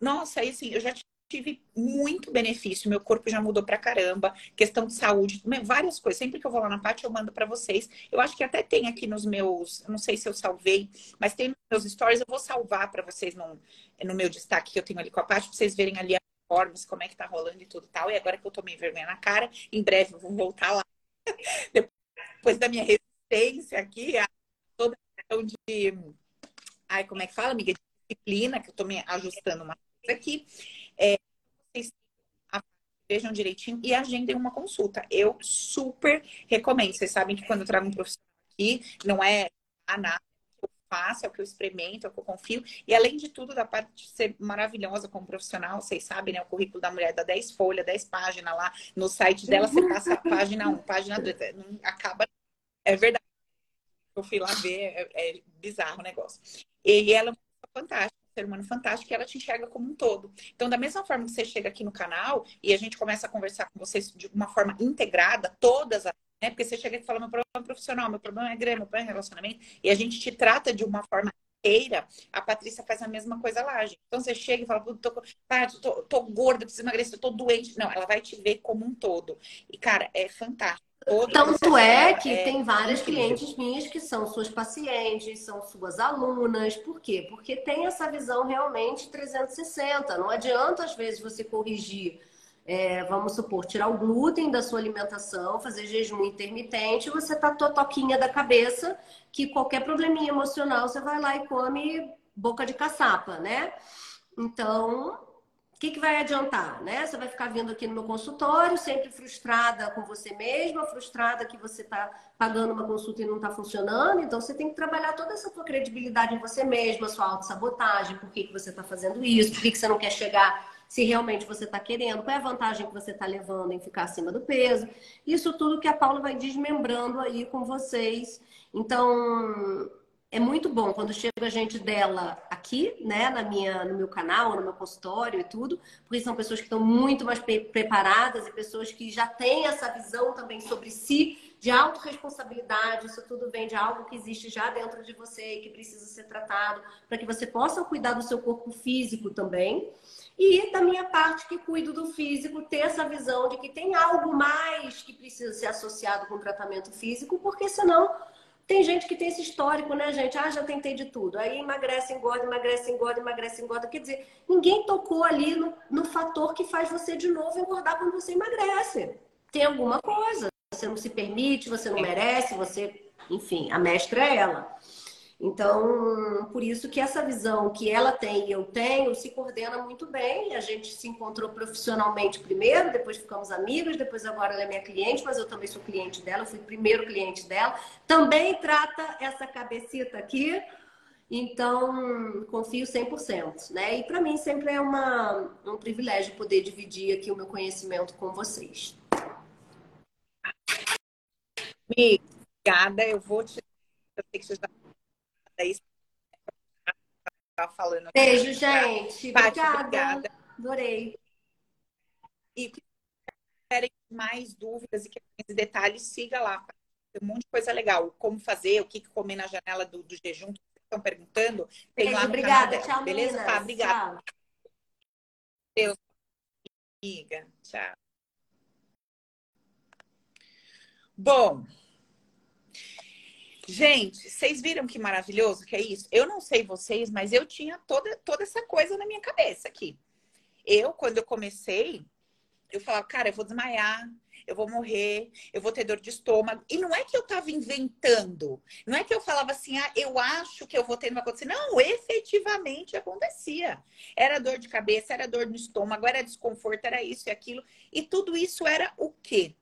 Nossa, aí assim, eu já tive muito benefício, meu corpo já mudou pra caramba, questão de saúde, várias coisas. Sempre que eu vou lá na parte, eu mando para vocês. Eu acho que até tem aqui nos meus, não sei se eu salvei, mas tem nos meus stories, eu vou salvar para vocês no, no meu destaque que eu tenho ali com a parte, pra vocês verem ali a formas, como é que tá rolando e tudo tal. E agora que eu tomei vergonha na cara, em breve eu vou voltar lá. Depois da minha resistência aqui, toda questão de. Ai, como é que fala, amiga? Disciplina, que eu tô me ajustando uma coisa aqui. É, vocês vejam direitinho e agendem uma consulta. Eu super recomendo. Vocês sabem que quando eu trago um profissional aqui, não é a nada que eu faço, é o que eu experimento, é o que eu confio. E além de tudo, da parte de ser maravilhosa como profissional, vocês sabem, né? O currículo da mulher dá 10 folhas, 10 páginas lá. No site dela, você passa a página 1, página 2. Não acaba. É verdade. Eu fui lá ver, é, é bizarro o negócio. E ela fantástica ser humano fantástico e ela te enxerga como um todo. Então, da mesma forma que você chega aqui no canal e a gente começa a conversar com vocês de uma forma integrada, todas as né? Porque você chega e fala, meu problema é profissional, meu problema é grana, meu problema é relacionamento, e a gente te trata de uma forma inteira, a Patrícia faz a mesma coisa lá, gente. Então você chega e fala, tô, tá, tô, tô gorda, preciso emagrecer, tô doente. Não, ela vai te ver como um todo. E, cara, é fantástico. Tanto é que é tem várias incrível. clientes minhas que são suas pacientes, são suas alunas. Por quê? Porque tem essa visão realmente 360. Não adianta, às vezes, você corrigir é, vamos supor, tirar o glúten da sua alimentação, fazer jejum intermitente, você tá totoquinha da cabeça, que qualquer probleminha emocional você vai lá e come boca de caçapa, né? Então, o que, que vai adiantar, né? Você vai ficar vindo aqui no meu consultório, sempre frustrada com você mesma, frustrada que você está pagando uma consulta e não está funcionando. Então, você tem que trabalhar toda essa tua credibilidade em você mesma, sua autossabotagem, por que, que você está fazendo isso, por que, que você não quer chegar se realmente você está querendo, qual é a vantagem que você está levando em ficar acima do peso. Isso tudo que a Paula vai desmembrando aí com vocês. Então, é muito bom quando chega gente dela aqui, né, na minha, no meu canal, no meu consultório e tudo, porque são pessoas que estão muito mais pre preparadas e pessoas que já têm essa visão também sobre si, de autorresponsabilidade. Isso tudo vem de algo que existe já dentro de você e que precisa ser tratado, para que você possa cuidar do seu corpo físico também. E da minha parte, que cuido do físico, ter essa visão de que tem algo mais que precisa ser associado com o tratamento físico, porque senão tem gente que tem esse histórico, né, gente? Ah, já tentei de tudo. Aí emagrece, engorda, emagrece, engorda, emagrece, engorda. Quer dizer, ninguém tocou ali no, no fator que faz você de novo engordar quando você emagrece. Tem alguma coisa. Você não se permite, você não merece, você. Enfim, a mestra é ela. Então, por isso que essa visão que ela tem e eu tenho se coordena muito bem. A gente se encontrou profissionalmente primeiro, depois ficamos amigos, depois agora ela é minha cliente, mas eu também sou cliente dela, fui primeiro cliente dela. Também trata essa cabecita aqui. Então, confio 100%, né? E para mim sempre é uma, um privilégio poder dividir aqui o meu conhecimento com vocês. Obrigada, eu vou te. Eu sei que você já daí tá falando. Beijo, gente. Obrigada. obrigada. Adorei. E se tiverem mais dúvidas e detalhes, siga lá. Tem um monte de coisa legal. Como fazer, o que comer na janela do, do jejum, que vocês estão perguntando. Tem Beijo, lá no obrigada. Tchau, Beleza? Meninas. Tá, obrigada. Tchau. Deus. Amiga. Tchau. Bom. Gente, vocês viram que maravilhoso que é isso? Eu não sei vocês, mas eu tinha toda, toda essa coisa na minha cabeça aqui. Eu, quando eu comecei, eu falava, cara, eu vou desmaiar, eu vou morrer, eu vou ter dor de estômago. E não é que eu tava inventando, não é que eu falava assim, ah, eu acho que eu vou ter, não vai acontecer. Não, efetivamente acontecia. Era dor de cabeça, era dor no estômago, era desconforto, era isso e aquilo. E tudo isso era o quê?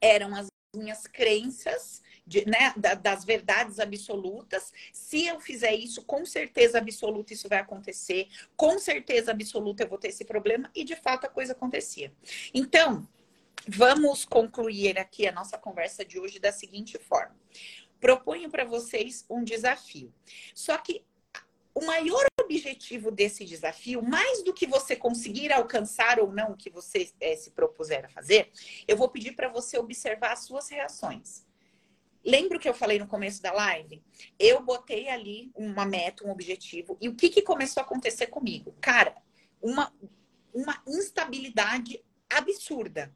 Eram as minhas crenças de, né, das verdades absolutas. Se eu fizer isso, com certeza absoluta isso vai acontecer. Com certeza absoluta eu vou ter esse problema. E de fato a coisa acontecia. Então, vamos concluir aqui a nossa conversa de hoje da seguinte forma. Proponho para vocês um desafio. Só que o maior objetivo desse desafio, mais do que você conseguir alcançar ou não o que você é, se propuser a fazer, eu vou pedir para você observar as suas reações. Lembra que eu falei no começo da live? Eu botei ali uma meta, um objetivo, e o que, que começou a acontecer comigo? Cara, uma, uma instabilidade absurda.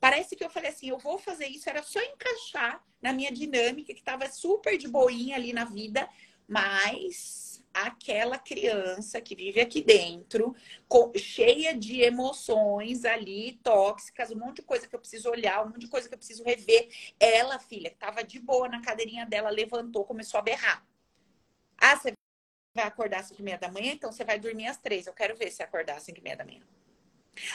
Parece que eu falei assim, eu vou fazer isso, era só encaixar na minha dinâmica, que estava super de boinha ali na vida, mas aquela criança que vive aqui dentro, com, cheia de emoções ali, tóxicas, um monte de coisa que eu preciso olhar, um monte de coisa que eu preciso rever. Ela, filha, estava de boa na cadeirinha dela, levantou, começou a berrar. Ah, você vai acordar às 5 e meia da manhã? Então você vai dormir às três. Eu quero ver se acordar às 5 e meia da manhã.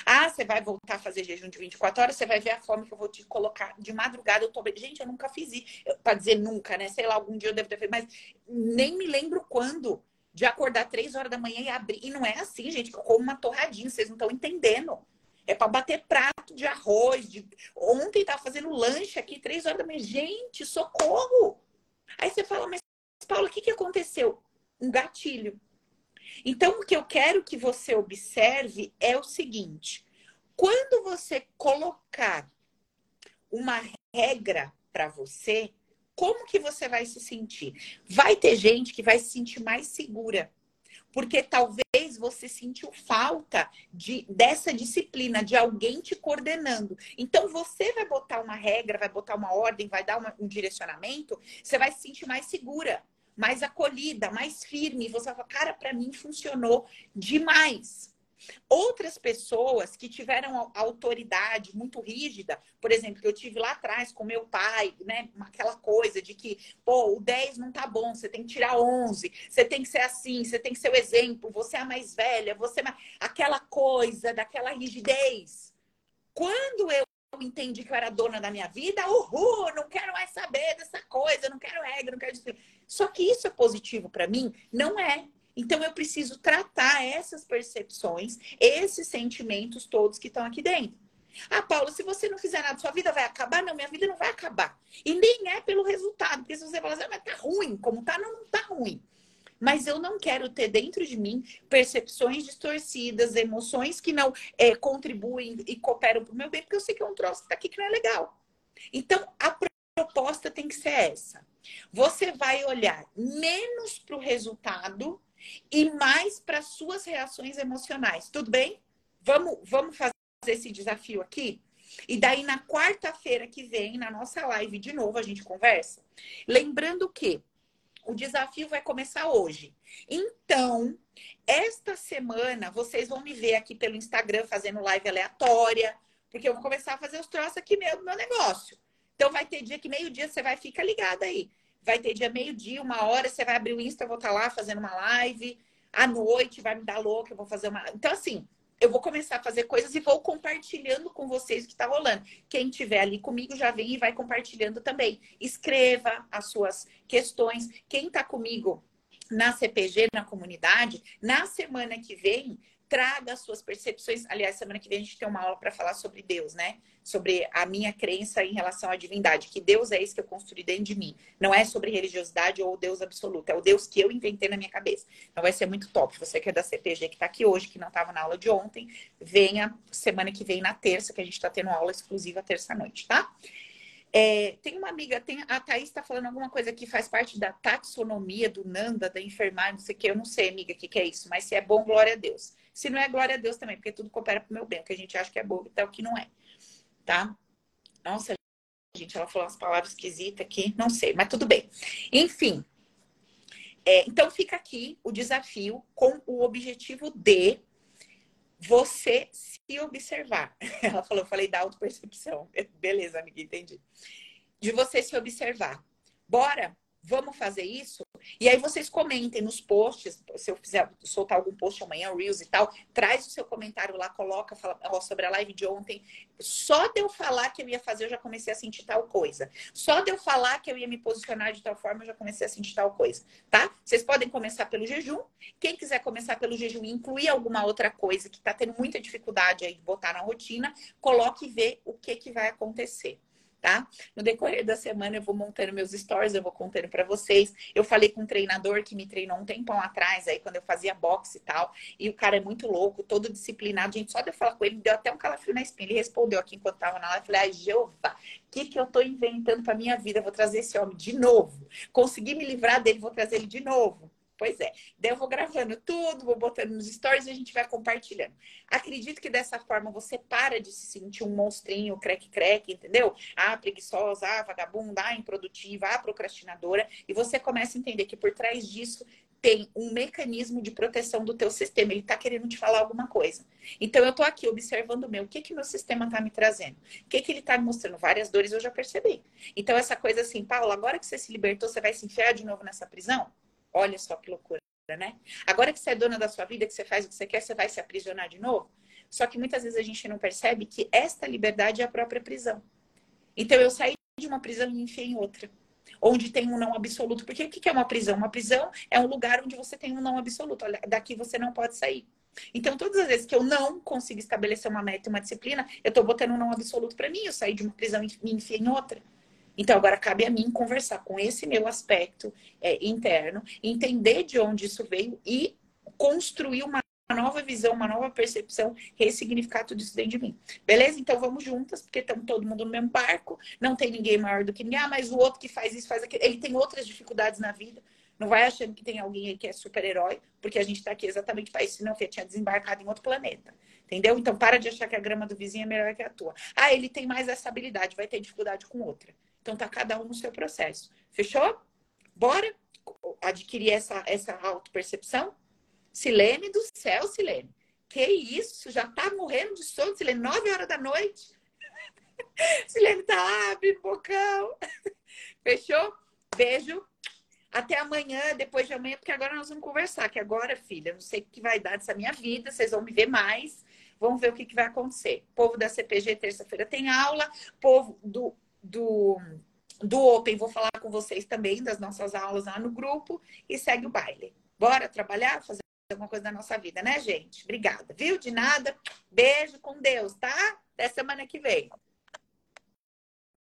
Ah, você vai voltar a fazer jejum de 24 horas, você vai ver a fome que eu vou te colocar de madrugada. Eu tô. Gente, eu nunca fiz isso. Pra dizer nunca, né? Sei lá, algum dia eu devo ter feito, mas nem me lembro quando de acordar três horas da manhã e abrir. E não é assim, gente, que eu como uma torradinha, vocês não estão entendendo. É para bater prato de arroz. De... Ontem tava fazendo lanche aqui, três horas da manhã. Gente, socorro! Aí você fala, mas Paula, o que, que aconteceu? Um gatilho. Então, o que eu quero que você observe é o seguinte: quando você colocar uma regra para você, como que você vai se sentir? Vai ter gente que vai se sentir mais segura. Porque talvez você sentiu falta de, dessa disciplina, de alguém te coordenando. Então, você vai botar uma regra, vai botar uma ordem, vai dar uma, um direcionamento, você vai se sentir mais segura, mais acolhida, mais firme. Você vai falar, cara, para mim funcionou demais. Outras pessoas que tiveram autoridade muito rígida, por exemplo, que eu tive lá atrás com meu pai, né? Aquela coisa de que, pô, o 10 não tá bom, você tem que tirar 11, você tem que ser assim, você tem que ser o exemplo, você é a mais velha, você é mais... aquela coisa daquela rigidez. Quando eu entendi que eu era dona da minha vida, uhul, não quero mais saber dessa coisa, não quero regra, não quero Só que isso é positivo para mim? Não é. Então eu preciso tratar essas percepções, esses sentimentos todos que estão aqui dentro. Ah, Paulo, se você não fizer nada, sua vida vai acabar? Não, minha vida não vai acabar. E nem é pelo resultado, porque se você falar assim, ah, mas tá ruim, como tá, não, não tá ruim. Mas eu não quero ter dentro de mim percepções distorcidas, emoções que não é, contribuem e cooperam para o meu bem, porque eu sei que é um troço que tá aqui que não é legal. Então, a proposta tem que ser essa. Você vai olhar menos para o resultado e mais para suas reações emocionais. Tudo bem? Vamos, vamos fazer esse desafio aqui? E daí, na quarta-feira que vem, na nossa live, de novo, a gente conversa. Lembrando que o desafio vai começar hoje. Então, esta semana, vocês vão me ver aqui pelo Instagram fazendo live aleatória, porque eu vou começar a fazer os troços aqui mesmo meu negócio. Então, vai ter dia que meio-dia você vai ficar ligada aí. Vai ter dia meio-dia, uma hora, você vai abrir o Insta, eu vou estar tá lá fazendo uma live. À noite vai me dar louca, eu vou fazer uma. Então, assim, eu vou começar a fazer coisas e vou compartilhando com vocês o que está rolando. Quem tiver ali comigo já vem e vai compartilhando também. Escreva as suas questões. Quem está comigo na CPG, na comunidade, na semana que vem, traga as suas percepções. Aliás, semana que vem a gente tem uma aula para falar sobre Deus, né? Sobre a minha crença em relação à divindade, que Deus é isso que eu construí dentro de mim. Não é sobre religiosidade ou Deus absoluto, é o Deus que eu inventei na minha cabeça. Então vai ser muito top. Você que é da CPG, que está aqui hoje, que não estava na aula de ontem, venha semana que vem na terça, que a gente está tendo aula exclusiva terça-noite, tá? É, tem uma amiga, tem, a Thaís está falando alguma coisa que faz parte da taxonomia do Nanda, da enfermagem, não sei o que. Eu não sei, amiga, o que, que é isso, mas se é bom, glória a Deus. Se não é, glória a Deus também, porque tudo coopera para o meu bem. O que a gente acha que é bom, até o que não é. Tá? Nossa, gente, ela falou umas palavras esquisitas aqui, não sei, mas tudo bem. Enfim. É, então fica aqui o desafio com o objetivo de você se observar. Ela falou, eu falei da autopercepção. Beleza, amiga, entendi. De você se observar. Bora Vamos fazer isso? E aí vocês comentem nos posts, se eu fizer soltar algum post amanhã, Reels e tal, traz o seu comentário lá, coloca fala, ó, sobre a live de ontem. Só de eu falar que eu ia fazer, eu já comecei a sentir tal coisa. Só de eu falar que eu ia me posicionar de tal forma, eu já comecei a sentir tal coisa, tá? Vocês podem começar pelo jejum. Quem quiser começar pelo jejum e incluir alguma outra coisa que tá tendo muita dificuldade aí de botar na rotina, coloque e vê o que que vai acontecer tá? No decorrer da semana eu vou montando meus stories, eu vou contando para vocês. Eu falei com um treinador que me treinou um tempão atrás, aí quando eu fazia boxe e tal, e o cara é muito louco, todo disciplinado. Gente, só de eu falar com ele, deu até um calafrio na espinha. Ele respondeu aqui enquanto tava na live, eu falei, ai, Jeová, o que que eu tô inventando pra minha vida? Vou trazer esse homem de novo. Consegui me livrar dele, vou trazer ele de novo. Pois é. Daí eu vou gravando tudo, vou botando nos stories e a gente vai compartilhando. Acredito que dessa forma você para de se sentir um monstrinho, creque-creque, entendeu? Ah, preguiçosa, ah, vagabunda, ah, improdutiva, ah, procrastinadora. E você começa a entender que por trás disso tem um mecanismo de proteção do teu sistema. Ele está querendo te falar alguma coisa. Então, eu estou aqui observando o meu. O que que meu sistema está me trazendo? O que que ele está me mostrando? Várias dores eu já percebi. Então, essa coisa assim, Paulo, agora que você se libertou, você vai se enfiar de novo nessa prisão? Olha só que loucura, né? Agora que você é dona da sua vida, que você faz o que você quer, você vai se aprisionar de novo? Só que muitas vezes a gente não percebe que esta liberdade é a própria prisão. Então eu saí de uma prisão e me enfiei em outra. Onde tem um não absoluto. Porque o que é uma prisão? Uma prisão é um lugar onde você tem um não absoluto. Olha, daqui você não pode sair. Então, todas as vezes que eu não consigo estabelecer uma meta e uma disciplina, eu estou botando um não absoluto para mim. Eu saí de uma prisão e me enfiei em outra. Então, agora cabe a mim conversar com esse meu aspecto é, interno, entender de onde isso veio e construir uma nova visão, uma nova percepção, ressignificar tudo isso dentro de mim. Beleza? Então vamos juntas, porque estamos todo mundo no mesmo barco, não tem ninguém maior do que ninguém, ah, mas o outro que faz isso, faz aquilo, ele tem outras dificuldades na vida. Não vai achando que tem alguém aí que é super-herói, porque a gente está aqui exatamente para isso, senão eu tinha desembarcado em outro planeta. Entendeu? Então para de achar que a grama do vizinho é melhor que a tua. Ah, ele tem mais essa habilidade, vai ter dificuldade com outra. Então tá cada um no seu processo. Fechou? Bora adquirir essa, essa auto-percepção? Silene do céu, Silene. Que isso? Já tá morrendo de sono, Silene, nove horas da noite. Silene tá abrindo bocão. Fechou? Beijo. Até amanhã, depois de amanhã, porque agora nós vamos conversar. Que agora, filha, não sei o que vai dar dessa minha vida, vocês vão me ver mais. Vamos ver o que, que vai acontecer. Povo da CPG, terça-feira tem aula. Povo do, do, do Open, vou falar com vocês também das nossas aulas lá no grupo. E segue o baile. Bora trabalhar, fazer alguma coisa da nossa vida, né, gente? Obrigada, viu? De nada. Beijo com Deus, tá? Até semana que vem.